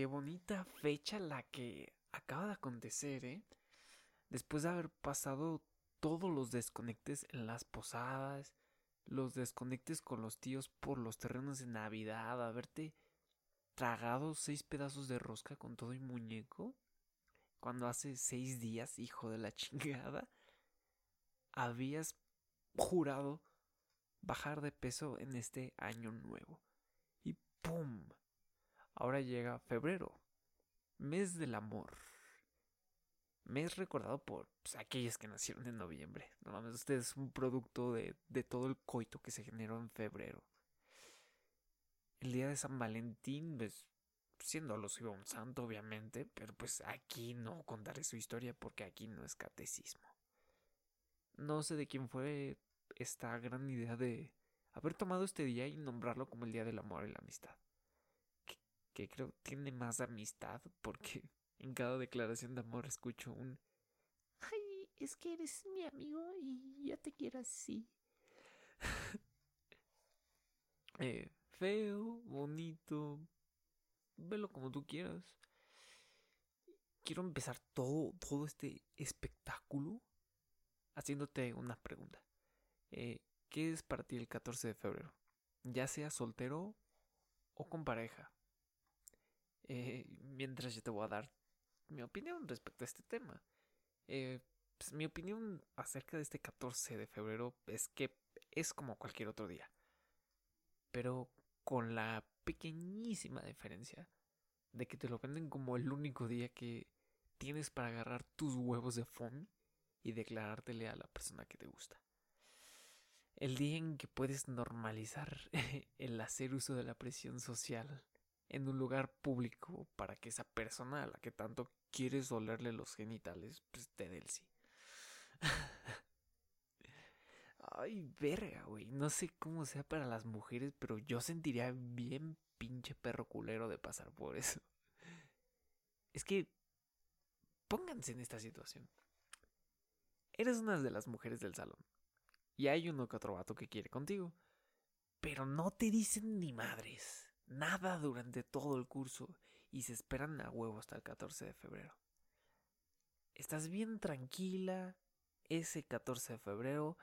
qué bonita fecha la que acaba de acontecer, ¿eh? Después de haber pasado todos los desconectes en las posadas, los desconectes con los tíos por los terrenos de Navidad, haberte tragado seis pedazos de rosca con todo y muñeco, cuando hace seis días, hijo de la chingada, habías jurado bajar de peso en este año nuevo. Y ¡pum! Ahora llega febrero, mes del amor. Mes recordado por pues, aquellos que nacieron en noviembre. Normalmente usted es un producto de, de todo el coito que se generó en febrero. El día de San Valentín, pues, siendo alusivo a un santo, obviamente, pero pues aquí no contaré su historia porque aquí no es catecismo. No sé de quién fue esta gran idea de haber tomado este día y nombrarlo como el Día del Amor y la Amistad. Que, creo tiene más amistad porque en cada declaración de amor escucho un Ay, es que eres mi amigo y ya te quiero así. eh, feo, bonito, velo como tú quieras. Quiero empezar todo, todo este espectáculo haciéndote una pregunta. Eh, ¿Qué es para ti el 14 de febrero? Ya sea soltero o con pareja. Eh, mientras yo te voy a dar mi opinión respecto a este tema. Eh, pues, mi opinión acerca de este 14 de febrero es que es como cualquier otro día. Pero con la pequeñísima diferencia de que te lo venden como el único día que tienes para agarrar tus huevos de foamy y declarártele a la persona que te gusta. El día en que puedes normalizar el hacer uso de la presión social en un lugar público para que esa persona a la que tanto quieres olerle los genitales, pues te dé el sí. Ay, verga, güey. No sé cómo sea para las mujeres, pero yo sentiría bien pinche perro culero de pasar por eso. Es que pónganse en esta situación. Eres una de las mujeres del salón. Y hay uno que otro vato que quiere contigo. Pero no te dicen ni madres. Nada durante todo el curso. Y se esperan a huevo hasta el 14 de febrero. Estás bien tranquila ese 14 de febrero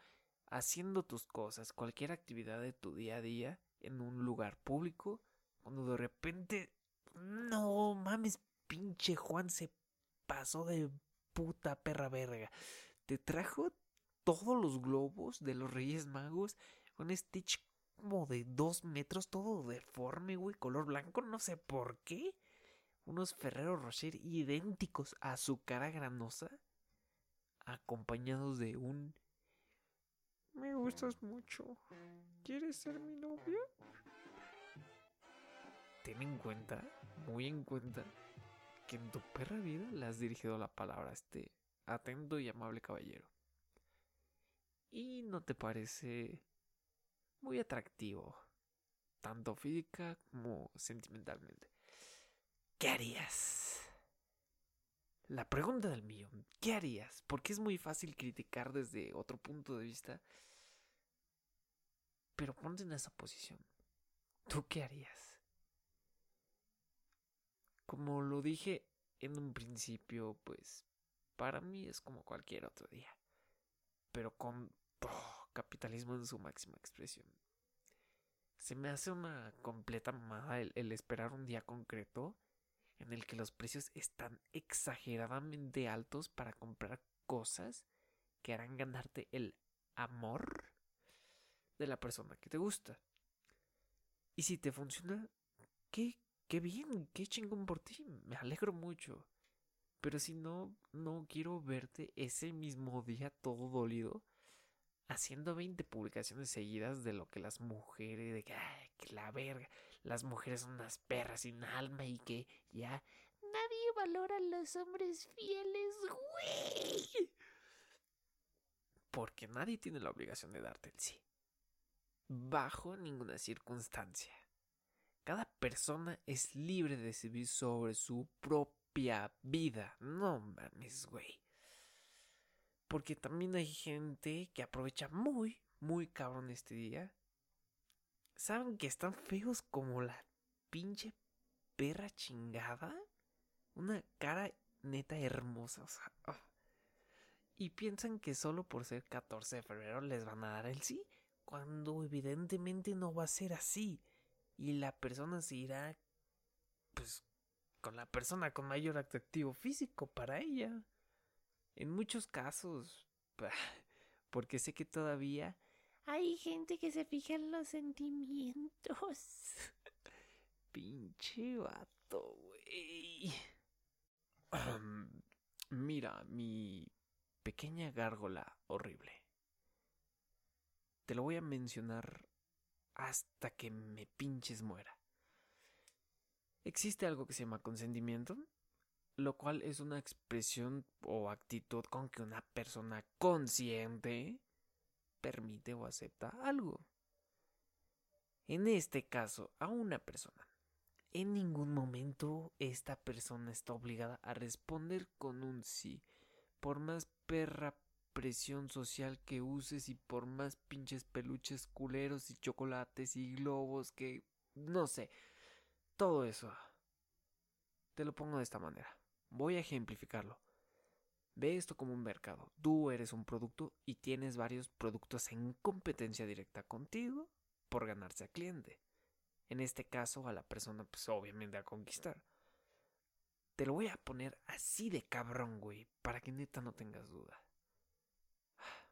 haciendo tus cosas, cualquier actividad de tu día a día en un lugar público, cuando de repente... No mames, pinche Juan se pasó de puta perra verga. Te trajo todos los globos de los Reyes Magos con Stitch como de dos metros, todo deforme, güey, color blanco, no sé por qué. Unos Ferrero Rocher idénticos a su cara granosa, acompañados de un... Me gustas mucho. ¿Quieres ser mi novia? Ten en cuenta, muy en cuenta, que en tu perra vida le has dirigido la palabra a este atento y amable caballero. Y no te parece muy atractivo, tanto física como sentimentalmente. ¿Qué harías? La pregunta del millón, ¿qué harías? Porque es muy fácil criticar desde otro punto de vista. Pero ponte en esa posición. ¿Tú qué harías? Como lo dije en un principio, pues para mí es como cualquier otro día. Pero con capitalismo en su máxima expresión. Se me hace una completa mamada el, el esperar un día concreto en el que los precios están exageradamente altos para comprar cosas que harán ganarte el amor de la persona que te gusta. Y si te funciona, qué, qué bien, qué chingón por ti, me alegro mucho. Pero si no, no quiero verte ese mismo día todo dolido haciendo 20 publicaciones seguidas de lo que las mujeres, de que, ay, que la verga, las mujeres son unas perras sin alma y que ya nadie valora a los hombres fieles, güey. Porque nadie tiene la obligación de darte el sí. Bajo ninguna circunstancia. Cada persona es libre de decidir sobre su propia vida. No mames, güey. Porque también hay gente que aprovecha muy, muy cabrón este día. Saben que están feos como la pinche perra chingada. Una cara neta hermosa. Ah. Y piensan que solo por ser 14 de febrero les van a dar el sí. Cuando evidentemente no va a ser así. Y la persona se irá. Pues. Con la persona con mayor atractivo físico para ella. En muchos casos. Porque sé que todavía hay gente que se fija en los sentimientos. Pinche vato, güey. mira, mi pequeña gárgola horrible. Te lo voy a mencionar hasta que me pinches muera. Existe algo que se llama consentimiento, lo cual es una expresión o actitud con que una persona consciente permite o acepta algo. En este caso, a una persona. En ningún momento esta persona está obligada a responder con un sí. Por más perra presión social que uses y por más pinches peluches culeros y chocolates y globos que... no sé. Todo eso. Te lo pongo de esta manera. Voy a ejemplificarlo. Ve esto como un mercado. Tú eres un producto y tienes varios productos en competencia directa contigo por ganarse al cliente. En este caso a la persona pues obviamente a conquistar. Te lo voy a poner así de cabrón, güey, para que neta no tengas duda.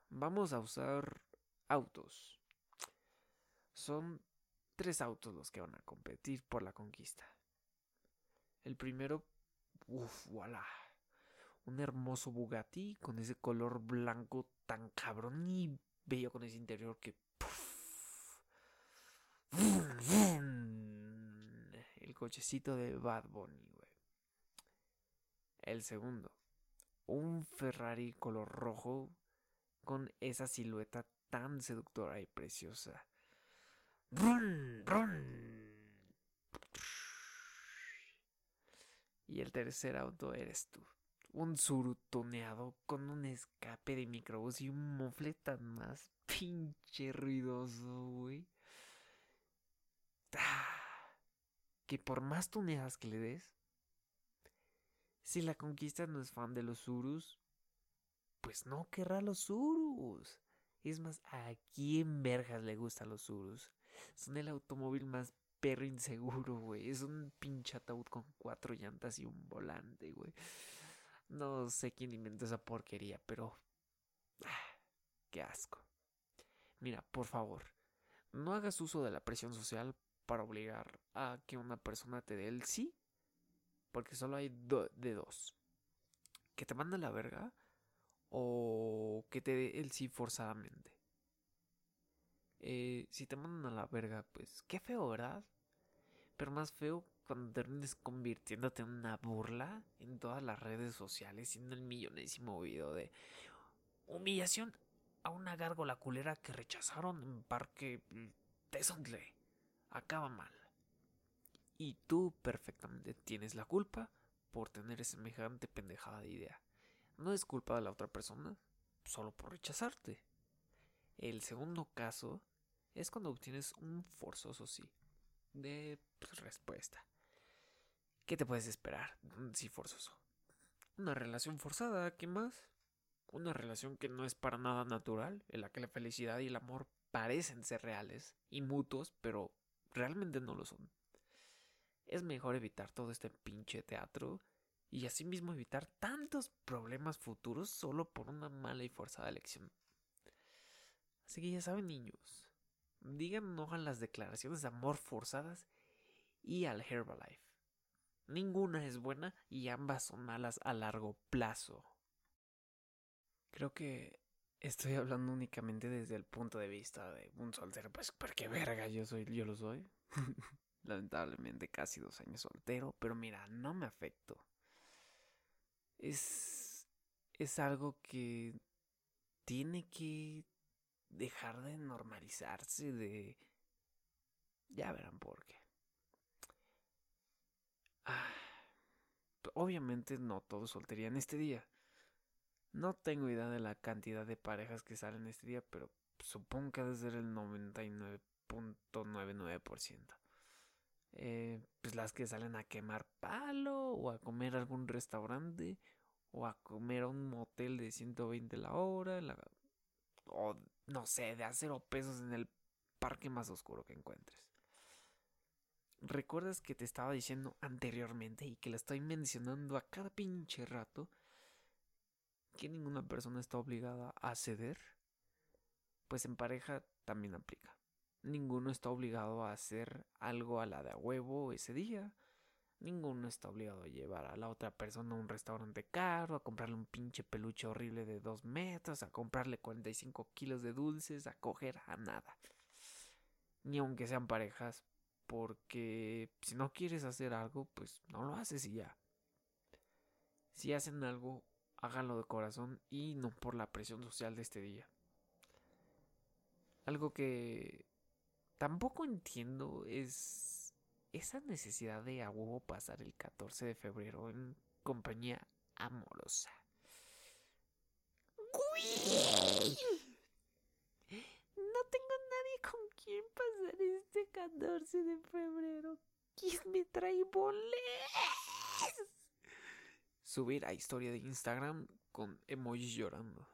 Vamos a usar autos. Son tres autos los que van a competir por la conquista. El primero, uff, voilà un hermoso Bugatti con ese color blanco tan cabrón y bello con ese interior que... El cochecito de Bad Bunny, güey. El segundo. Un Ferrari color rojo con esa silueta tan seductora y preciosa. Y el tercer auto eres tú un surutoneado con un escape de microbús y un mofle tan más pinche ruidoso, güey. Ah, que por más tuneadas que le des, si la conquista no es fan de los surus, pues no querrá los surus. Es más, ¿a quién vergas le gustan los surus? Son el automóvil más perro inseguro, güey. Es un pinche ataúd con cuatro llantas y un volante, güey. No sé quién inventó esa porquería, pero... Ah, ¡Qué asco! Mira, por favor, no hagas uso de la presión social para obligar a que una persona te dé el sí. Porque solo hay de dos. Que te mande la verga o que te dé el sí forzadamente. Eh, si te mandan a la verga, pues qué feo, ¿verdad? Pero más feo cuando termines convirtiéndote en una burla en todas las redes sociales, siendo el millonésimo video de humillación a una gárgola culera que rechazaron en Parque Tesontle. Acaba mal. Y tú perfectamente tienes la culpa por tener semejante pendejada de idea. No es culpa de la otra persona, solo por rechazarte. El segundo caso es cuando obtienes un forzoso sí de pues, respuesta. ¿Qué te puedes esperar? Mm, sí, forzoso. Una relación forzada, ¿qué más? Una relación que no es para nada natural, en la que la felicidad y el amor parecen ser reales y mutuos, pero realmente no lo son. Es mejor evitar todo este pinche teatro y asimismo evitar tantos problemas futuros solo por una mala y forzada elección. Así que ya saben, niños, digan no a las declaraciones de amor forzadas y al Herbalife. Ninguna es buena y ambas son malas a largo plazo. Creo que estoy hablando únicamente desde el punto de vista de un soltero, pues porque verga yo soy, yo lo soy. Lamentablemente casi dos años soltero, pero mira, no me afecto. Es es algo que tiene que dejar de normalizarse, de... Ya verán por qué. Ah, obviamente no todos solterían este día. No tengo idea de la cantidad de parejas que salen este día, pero supongo que debe ser el 99.99%. eh, pues las que salen a quemar palo o a comer a algún restaurante o a comer a un motel de 120 la hora no sé, de a cero pesos en el parque más oscuro que encuentres. ¿Recuerdas que te estaba diciendo anteriormente y que lo estoy mencionando a cada pinche rato? Que ninguna persona está obligada a ceder. Pues en pareja también aplica. Ninguno está obligado a hacer algo a la de a huevo ese día. Ninguno está obligado a llevar a la otra persona a un restaurante caro, a comprarle un pinche peluche horrible de dos metros, a comprarle 45 kilos de dulces, a coger a nada. Ni aunque sean parejas, porque si no quieres hacer algo, pues no lo haces y ya. Si hacen algo, háganlo de corazón y no por la presión social de este día. Algo que tampoco entiendo es esa necesidad de a huevo pasar el 14 de febrero en compañía amorosa. ¡Güey! No tengo nadie con quien pasar este 14 de febrero. ¿Quién me trae boletos? Subir a historia de Instagram con emojis llorando.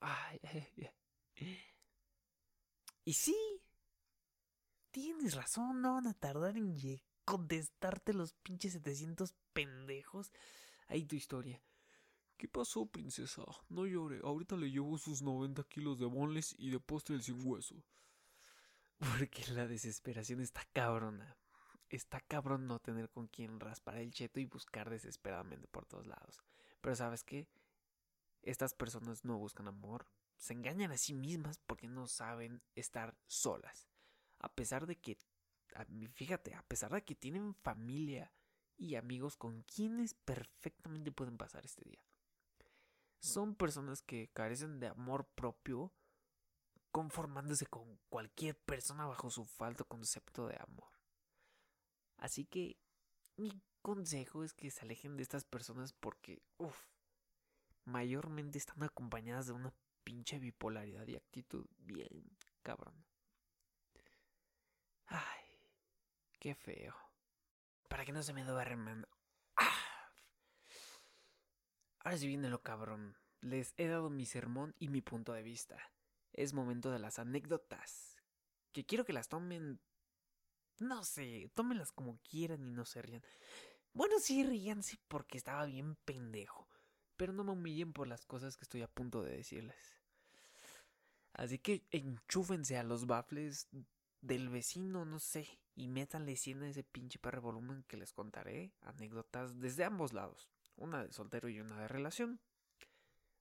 Ay, ay, ay. Y sí, tienes razón, no van a tardar en contestarte los pinches 700 pendejos. Ahí tu historia. ¿Qué pasó, princesa? No llore. Ahorita le llevo sus 90 kilos de bonles y de postre sin hueso. Porque la desesperación está cabrona. Está cabrón no tener con quien raspar el cheto y buscar desesperadamente por todos lados. Pero ¿sabes qué? Estas personas no buscan amor. Se engañan a sí mismas porque no saben estar solas. A pesar de que, fíjate, a pesar de que tienen familia y amigos con quienes perfectamente pueden pasar este día. Son personas que carecen de amor propio conformándose con cualquier persona bajo su falto concepto de amor. Así que mi consejo es que se alejen de estas personas porque, uff, mayormente están acompañadas de una pinche bipolaridad y actitud bien cabrón. Ay, qué feo. Para que no se me duerman. ¡Ah! Ahora sí viene lo cabrón. Les he dado mi sermón y mi punto de vista es momento de las anécdotas. Que quiero que las tomen. No sé, tómenlas como quieran y no se rían. Bueno, sí, ríanse porque estaba bien pendejo. Pero no me humillen por las cosas que estoy a punto de decirles. Así que enchúfense a los bafles del vecino, no sé, y métanle 100 a ese pinche perro volumen que les contaré anécdotas desde ambos lados. Una de soltero y una de relación.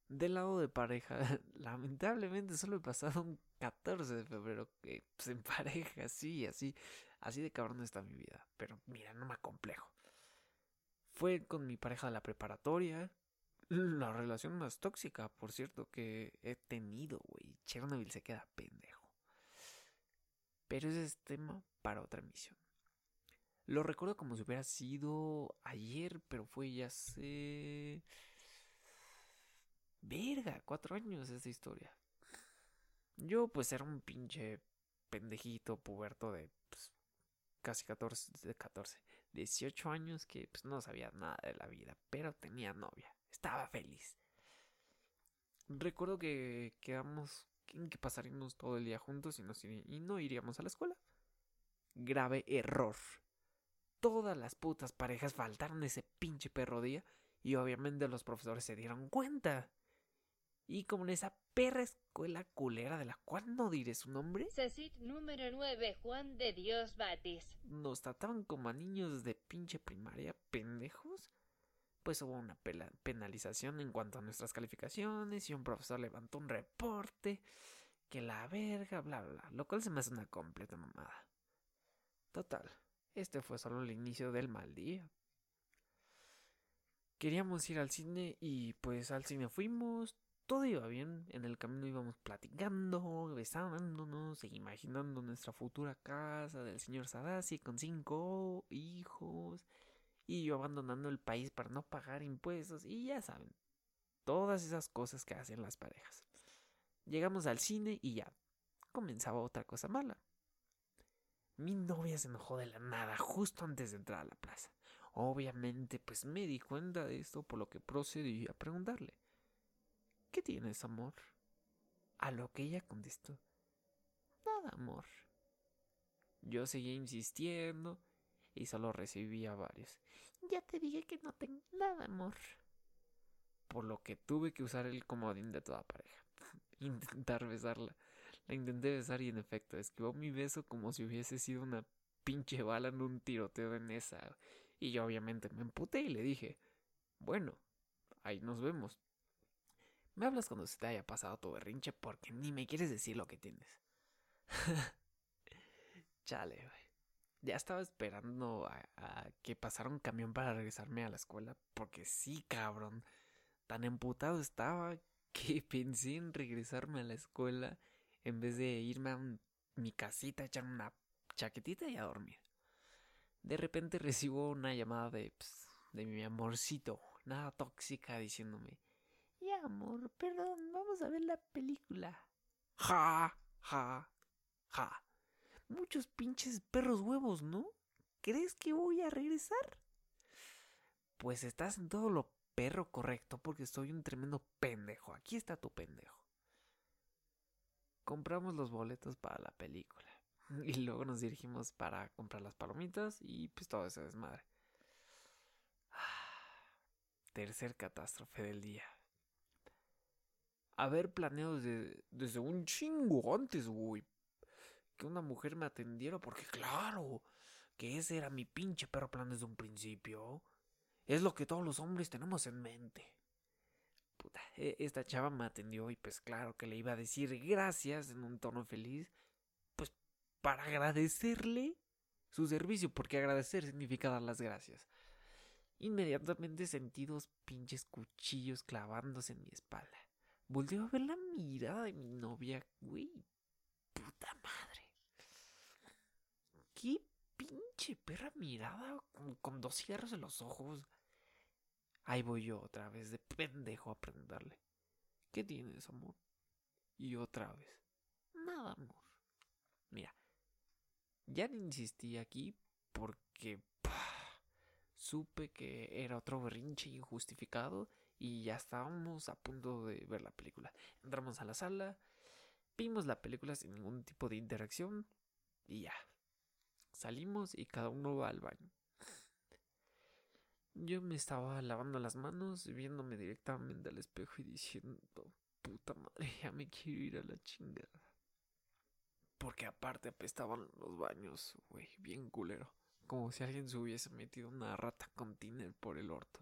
Del lado de pareja, lamentablemente solo he pasado un 14 de febrero que pues, en pareja, sí, así, así de cabrón está mi vida. Pero mira, no me acomplejo. Fue con mi pareja de la preparatoria. La relación más tóxica, por cierto, que he tenido, güey. Chernobyl se queda pendejo. Pero ese es tema para otra emisión. Lo recuerdo como si hubiera sido ayer, pero fue ya hace... Verga, cuatro años esta historia. Yo pues era un pinche pendejito puberto de pues, casi 14, de 14, 18 años que pues no sabía nada de la vida, pero tenía novia, estaba feliz. Recuerdo que quedamos en que pasaríamos todo el día juntos y, nos y no iríamos a la escuela. Grave error. Todas las putas parejas faltaron ese pinche perro día y obviamente los profesores se dieron cuenta. Y como en esa perra escuela culera de la cual no diré su nombre, CECIT número 9, Juan de Dios Batis. nos trataban como a niños de pinche primaria pendejos, pues hubo una penalización en cuanto a nuestras calificaciones y un profesor levantó un reporte que la verga, bla, bla, bla, lo cual se me hace una completa mamada. Total, este fue solo el inicio del mal día. Queríamos ir al cine y pues al cine fuimos, todo iba bien, en el camino íbamos platicando, besándonos e imaginando nuestra futura casa del señor Sadasi con cinco hijos y yo abandonando el país para no pagar impuestos y ya saben, todas esas cosas que hacen las parejas. Llegamos al cine y ya, comenzaba otra cosa mala. Mi novia se enojó de la nada justo antes de entrar a la plaza. Obviamente, pues me di cuenta de esto, por lo que procedí a preguntarle. ¿Qué tienes, amor? A lo que ella contestó. Nada, amor. Yo seguía insistiendo y solo recibía varios. Ya te dije que no tengo nada, amor. Por lo que tuve que usar el comodín de toda pareja. Intentar besarla. La intenté besar y en efecto esquivó mi beso como si hubiese sido una pinche bala en un tiroteo en esa. Y yo obviamente me emputé y le dije, bueno, ahí nos vemos. Me hablas cuando se te haya pasado tu berrinche porque ni me quieres decir lo que tienes. Chale, güey. Ya estaba esperando a, a, que pasara un camión para regresarme a la escuela porque sí, cabrón. Tan emputado estaba que pensé en regresarme a la escuela en vez de irme a mi casita, echar una chaquetita y a dormir. De repente recibo una llamada de, pss, de mi amorcito, nada tóxica, diciéndome, ya amor, perdón, vamos a ver la película. Ja, ja, ja. Muchos pinches perros huevos, ¿no? ¿Crees que voy a regresar? Pues estás en todo lo perro correcto porque soy un tremendo pendejo. Aquí está tu pendejo. Compramos los boletos para la película. Y luego nos dirigimos para comprar las palomitas y pues todo ese desmadre. Tercer catástrofe del día. Haber planeado desde, desde un chingo antes, güey. Que una mujer me atendiera porque claro, que ese era mi pinche perro plan desde un principio. Es lo que todos los hombres tenemos en mente. Puta, esta chava me atendió y pues claro que le iba a decir gracias en un tono feliz para agradecerle su servicio, porque agradecer significa dar las gracias. Inmediatamente sentí dos pinches cuchillos clavándose en mi espalda. Volteo a ver la mirada de mi novia, güey. Puta madre. Qué pinche perra mirada con, dos cierros en los ojos. Ahí voy yo otra vez de pendejo a preguntarle. ¿Qué tienes, amor? Y otra vez. Nada, amor. Mira, ya no insistí aquí porque pah, supe que era otro berrinche injustificado y ya estábamos a punto de ver la película. Entramos a la sala, vimos la película sin ningún tipo de interacción y ya. Salimos y cada uno va al baño. Yo me estaba lavando las manos, viéndome directamente al espejo y diciendo, puta madre, ya me quiero ir a la chingada. Porque aparte apestaban los baños, güey, bien culero. Como si alguien se hubiese metido una rata con tiner por el orto.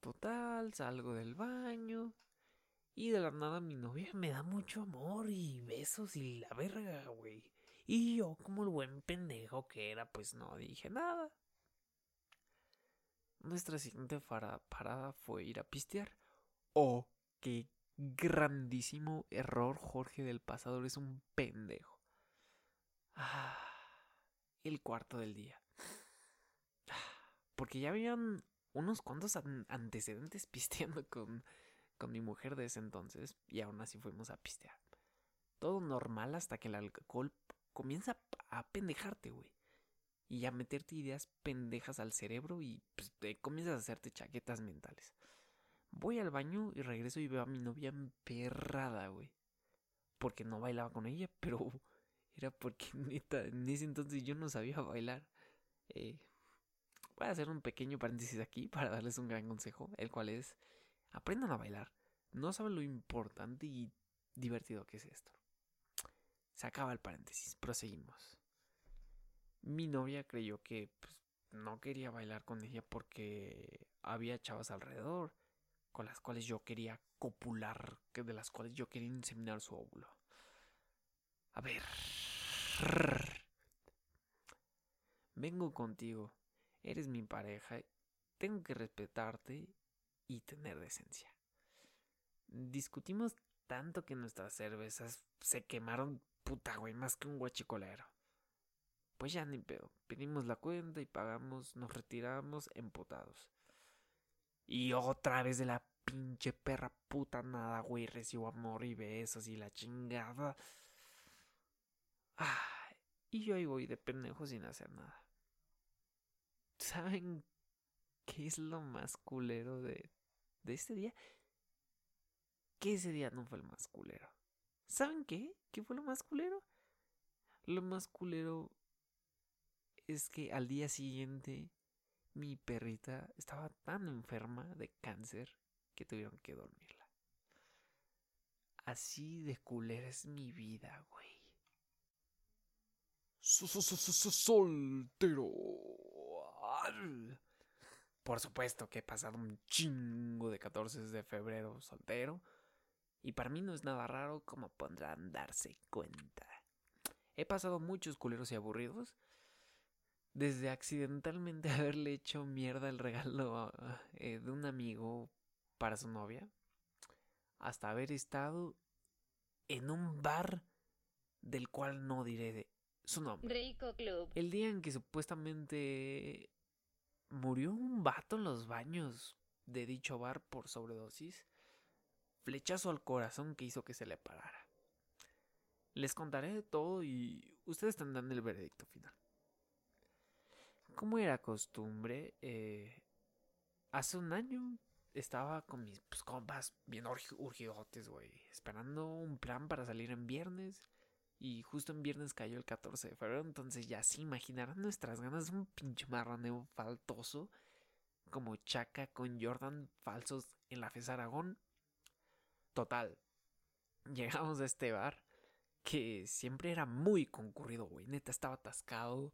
Total, salgo del baño. Y de la nada mi novia me da mucho amor y besos y la verga, güey. Y yo, como el buen pendejo que era, pues no dije nada. Nuestra siguiente parada fue ir a pistear. Oh, qué grandísimo error, Jorge del pasado, eres un pendejo. Ah, el cuarto del día. Porque ya habían unos cuantos an antecedentes pisteando con, con mi mujer de ese entonces y aún así fuimos a pistear. Todo normal hasta que el alcohol comienza a pendejarte, güey. Y a meterte ideas pendejas al cerebro y pues, te comienzas a hacerte chaquetas mentales. Voy al baño y regreso y veo a mi novia emperrada, güey. Porque no bailaba con ella, pero era porque en ese entonces yo no sabía bailar. Eh, voy a hacer un pequeño paréntesis aquí para darles un gran consejo, el cual es, aprendan a bailar. No saben lo importante y divertido que es esto. Se acaba el paréntesis, proseguimos. Mi novia creyó que pues, no quería bailar con ella porque había chavas alrededor con las cuales yo quería copular, de las cuales yo quería inseminar su óvulo. A ver. Vengo contigo. Eres mi pareja. Tengo que respetarte y tener decencia. Discutimos tanto que nuestras cervezas se quemaron puta, güey, más que un guachicolero. Pues ya ni pedo. Pedimos la cuenta y pagamos, nos retiramos emputados. Y otra vez de la pinche perra puta nada, güey. Recibo amor y besos y la chingada. Ah, Y yo ahí voy de pendejo sin hacer nada. ¿Saben qué es lo más culero de, de este día? Que ese día no fue el más culero. ¿Saben qué? ¿Qué fue lo más culero? Lo más culero es que al día siguiente mi perrita estaba tan enferma de cáncer que tuvieron que dormirla. Así de culera es mi vida, güey. Soltero. Por supuesto que he pasado un chingo de 14 de febrero soltero. Y para mí no es nada raro como podrán darse cuenta. He pasado muchos culeros y aburridos. Desde accidentalmente haberle hecho mierda el regalo eh, de un amigo para su novia. Hasta haber estado en un bar del cual no diré su nombre. Rico Club. El día en que supuestamente murió un vato en los baños de dicho bar por sobredosis. Flechazo al corazón que hizo que se le parara. Les contaré de todo y ustedes tendrán el veredicto final. Como era costumbre, eh, hace un año estaba con mis pues, compas bien urgi- urgidotes, güey. Esperando un plan para salir en viernes. Y justo en viernes cayó el 14 de febrero. Entonces ya se imaginarán nuestras ganas de un pinche marraneo faltoso. Como Chaca con Jordan falsos en la FES Aragón. Total. Llegamos a este bar. Que siempre era muy concurrido, güey. Neta estaba atascado.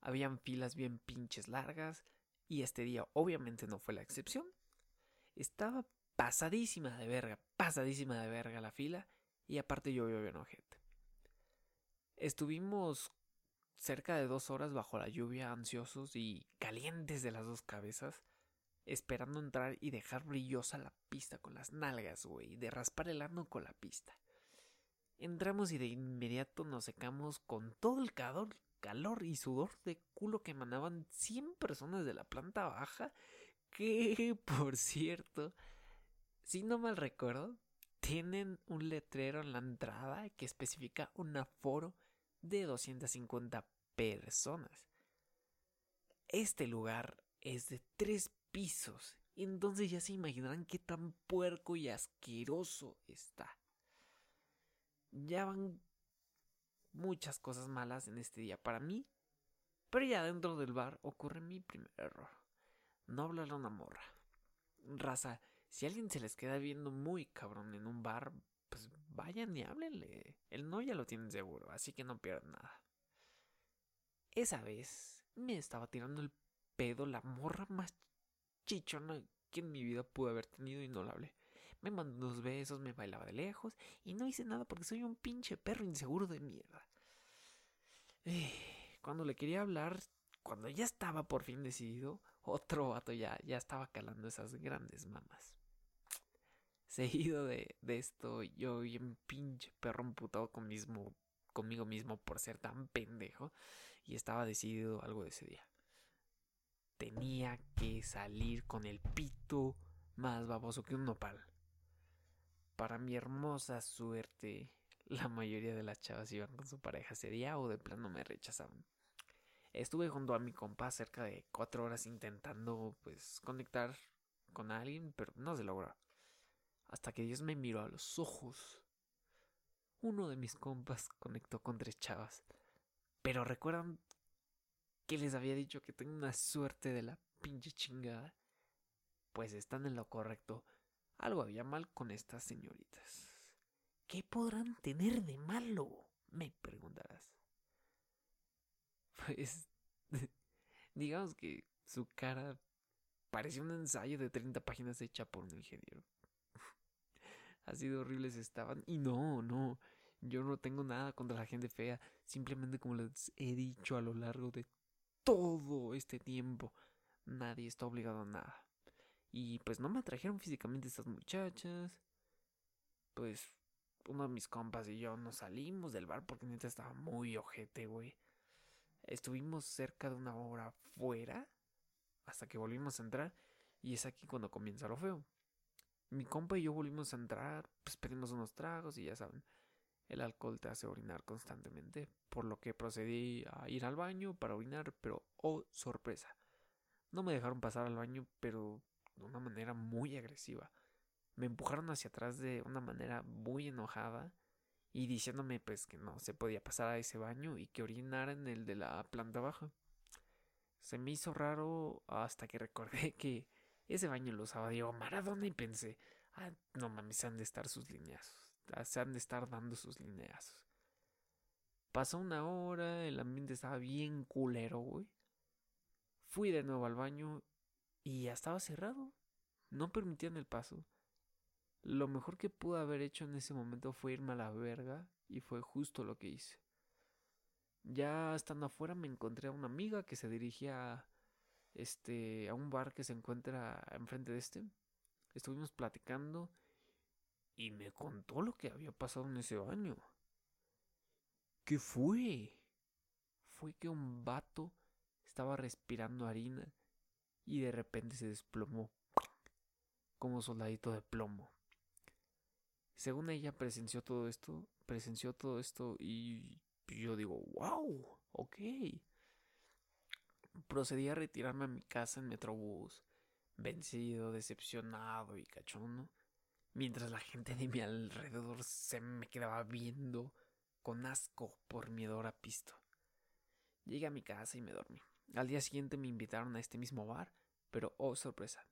Habían filas bien pinches largas. Y este día obviamente no fue la excepción. Estaba pasadísima de verga, pasadísima de verga la fila. Y aparte llovió bien ojete. Estuvimos cerca de dos horas bajo la lluvia, ansiosos y calientes de las dos cabezas, esperando entrar y dejar brillosa la pista con las nalgas, güey, de raspar el ano con la pista. Entramos y de inmediato nos secamos con todo el calor, calor y sudor de culo que emanaban 100 personas de la planta baja, que, por cierto, si no mal recuerdo, tienen un letrero en la entrada que especifica un aforo de 250 personas. Este lugar es de tres pisos, entonces ya se imaginarán qué tan puerco y asqueroso está. Ya van muchas cosas malas en este día para mí, pero ya dentro del bar ocurre mi primer error. No hablarle a una morra. Raza, si alguien se les queda viendo muy cabrón en un bar, pues vayan y háblenle. El no ya lo tienen seguro, así que no pierdan nada. Esa vez me estaba tirando el pedo la morra más chichona que en mi vida pude haber tenido y no la hablé. Me mandó unos besos, me bailaba de lejos y no hice nada porque soy un pinche perro inseguro de mierda. Eh, Cuando le quería hablar, cuando ya estaba por fin decidido, otro vato ya, ya estaba calando esas grandes mamas. Seguido de, esto, yo bien pinche perro emputado conmigo mismo por ser tan pendejo y estaba decidido algo de ese día. Tenía que salir con el pito más baboso que un nopal. Para mi hermosa suerte, la mayoría de las chavas iban con su pareja ese día o de plano me rechazaban. Estuve junto a mi compa cerca de cuatro horas intentando, pues, conectar con alguien, pero no se logró. Hasta que Dios me miró a los ojos. Uno de mis compas conectó con tres chavas. Pero recuerdan que les había dicho que tengo una suerte de la pinche chingada. Pues están en lo correcto. Algo había mal con estas señoritas. ¿Qué podrán tener de malo? Me preguntarás. Pues digamos que su cara parecía un ensayo de 30 páginas hecha por un ingeniero. Así de horribles estaban. Y no, no, yo no tengo nada contra la gente fea. Simplemente como les he dicho a lo largo de todo este tiempo, nadie está obligado a nada. Y pues no me atrajeron físicamente estas muchachas. Pues uno de mis compas y yo nos salimos del bar porque neta estaba muy ojete, güey. Estuvimos cerca de una hora fuera hasta que volvimos a entrar y es aquí cuando comienza lo feo. Mi compa y yo volvimos a entrar, pues pedimos unos tragos y ya saben. El alcohol te hace orinar constantemente, por lo que procedí a ir al baño para orinar, pero oh sorpresa. No me dejaron pasar al baño, pero de una manera muy agresiva. Me empujaron hacia atrás de una manera muy enojada y diciéndome pues que no se podía pasar a ese baño y que orinara en el de la planta baja. Se me hizo raro hasta que recordé que ese baño lo usaba Diego Maradona y pensé, ah, no mames, han de estar sus lineazos, se han de estar dando sus lineazos. Pasó una hora, el ambiente estaba bien culero, güey. Fui de nuevo al baño y ya estaba cerrado. No permitían el paso. Lo mejor que pude haber hecho en ese momento fue irme a la verga y fue justo lo que hice. Ya estando afuera me encontré a una amiga que se dirigía este a un bar que se encuentra enfrente de este. Estuvimos platicando y me contó lo que había pasado en ese baño. ¿Qué fue? Fue que un vato estaba respirando harina y de repente se desplomó como soldadito de plomo. Según ella presenció todo esto, presenció todo esto y yo digo, wow, ok. Procedí a retirarme a mi casa en Metrobús, vencido, decepcionado y cachondo, mientras la gente de mi alrededor se me quedaba viendo con asco por mi a pisto. Llegué a mi casa y me dormí. Al día siguiente me invitaron a este mismo bar, pero oh sorpresa,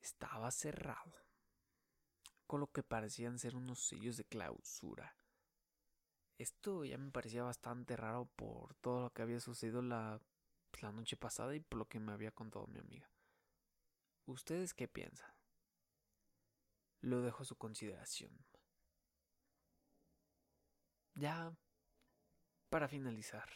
estaba cerrado con lo que parecían ser unos sellos de clausura. Esto ya me parecía bastante raro por todo lo que había sucedido la, la noche pasada y por lo que me había contado mi amiga. ¿Ustedes qué piensan? Lo dejo a su consideración. Ya, para finalizar,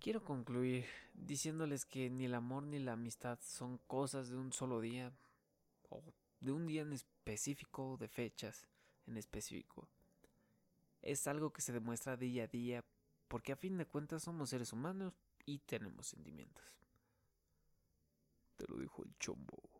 quiero concluir diciéndoles que ni el amor ni la amistad son cosas de un solo día, o de un día en específico, de fechas en específico. Es algo que se demuestra día a día porque a fin de cuentas somos seres humanos y tenemos sentimientos. Te lo dijo el chombo.